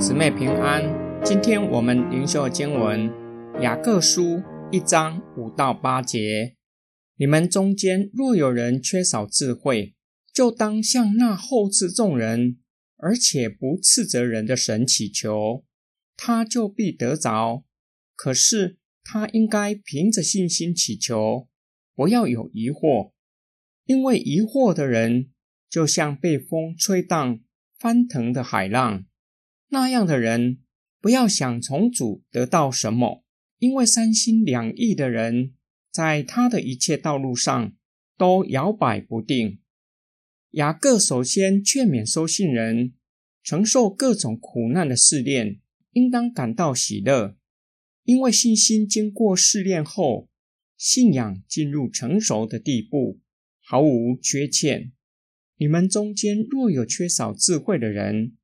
姊妹平安。今天我们灵修经文雅各书一章五到八节。你们中间若有人缺少智慧，就当向那厚赐众人，而且不斥责人的神祈求，他就必得着。可是他应该凭着信心祈求，不要有疑惑，因为疑惑的人就像被风吹荡、翻腾的海浪。那样的人，不要想从主得到什么，因为三心两意的人，在他的一切道路上都摇摆不定。雅各首先劝勉收信人，承受各种苦难的试炼，应当感到喜乐，因为信心经过试炼后，信仰进入成熟的地步，毫无缺欠。你们中间若有缺少智慧的人，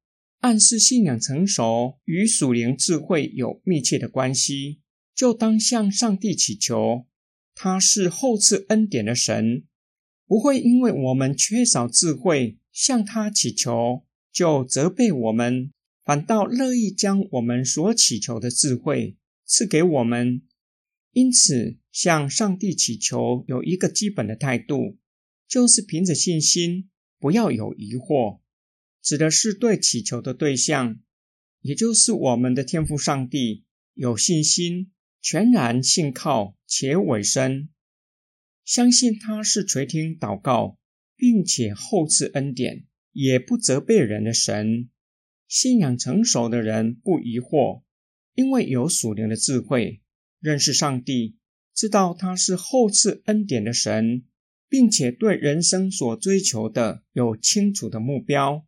暗示信仰成熟与属灵智慧有密切的关系，就当向上帝祈求。他是厚赐恩典的神，不会因为我们缺少智慧向他祈求就责备我们，反倒乐意将我们所祈求的智慧赐给我们。因此，向上帝祈求有一个基本的态度，就是凭着信心，不要有疑惑。指的是对祈求的对象，也就是我们的天父上帝有信心，全然信靠且委身，相信他是垂听祷告，并且厚赐恩典，也不责备人的神。信仰成熟的人不疑惑，因为有属灵的智慧，认识上帝，知道他是厚赐恩典的神，并且对人生所追求的有清楚的目标。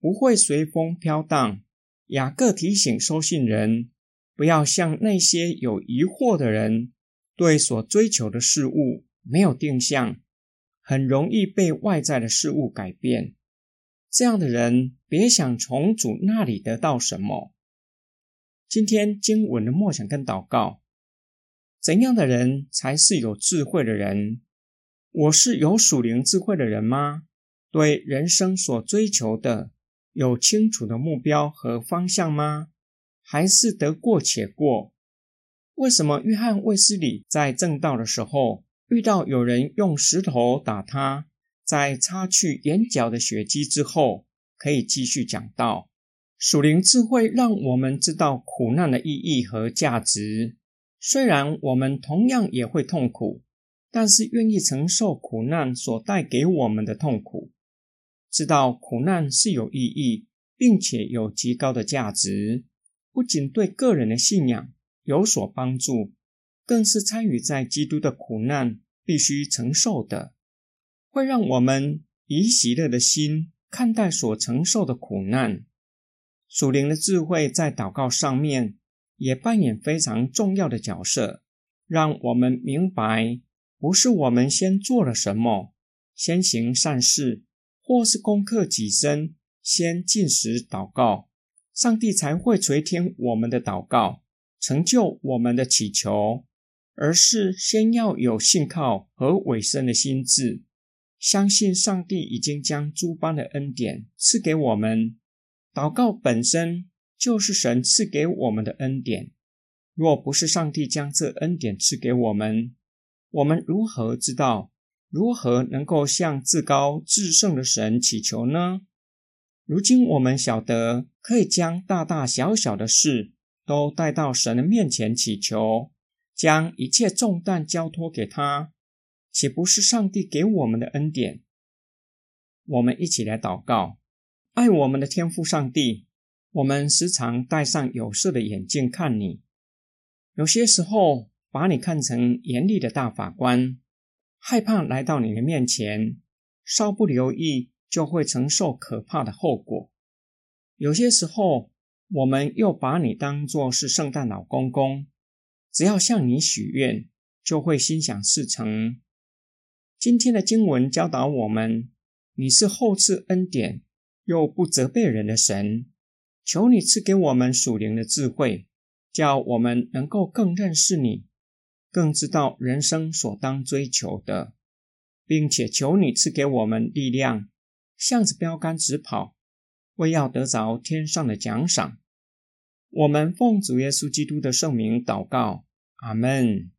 不会随风飘荡。雅各提醒收信人，不要像那些有疑惑的人，对所追求的事物没有定向，很容易被外在的事物改变。这样的人，别想从主那里得到什么。今天经文的默想跟祷告，怎样的人才是有智慧的人？我是有属灵智慧的人吗？对人生所追求的。有清楚的目标和方向吗？还是得过且过？为什么约翰卫斯理在正道的时候遇到有人用石头打他，在擦去眼角的血迹之后，可以继续讲道？属灵智慧让我们知道苦难的意义和价值。虽然我们同样也会痛苦，但是愿意承受苦难所带给我们的痛苦。知道苦难是有意义，并且有极高的价值，不仅对个人的信仰有所帮助，更是参与在基督的苦难必须承受的，会让我们以喜乐的心看待所承受的苦难。属灵的智慧在祷告上面也扮演非常重要的角色，让我们明白，不是我们先做了什么，先行善事。或是攻克己身，先进食祷告，上帝才会垂听我们的祷告，成就我们的祈求；而是先要有信靠和委身的心智，相信上帝已经将诸般的恩典赐给我们。祷告本身就是神赐给我们的恩典，若不是上帝将这恩典赐给我们，我们如何知道？如何能够向至高至圣的神祈求呢？如今我们晓得，可以将大大小小的事都带到神的面前祈求，将一切重担交托给他，岂不是上帝给我们的恩典？我们一起来祷告：爱我们的天父上帝，我们时常戴上有色的眼镜看你，有些时候把你看成严厉的大法官。害怕来到你的面前，稍不留意就会承受可怕的后果。有些时候，我们又把你当作是圣诞老公公，只要向你许愿，就会心想事成。今天的经文教导我们，你是厚赐恩典又不责备人的神，求你赐给我们属灵的智慧，叫我们能够更认识你。更知道人生所当追求的，并且求你赐给我们力量，向着标杆直跑，为要得着天上的奖赏。我们奉主耶稣基督的圣名祷告，阿门。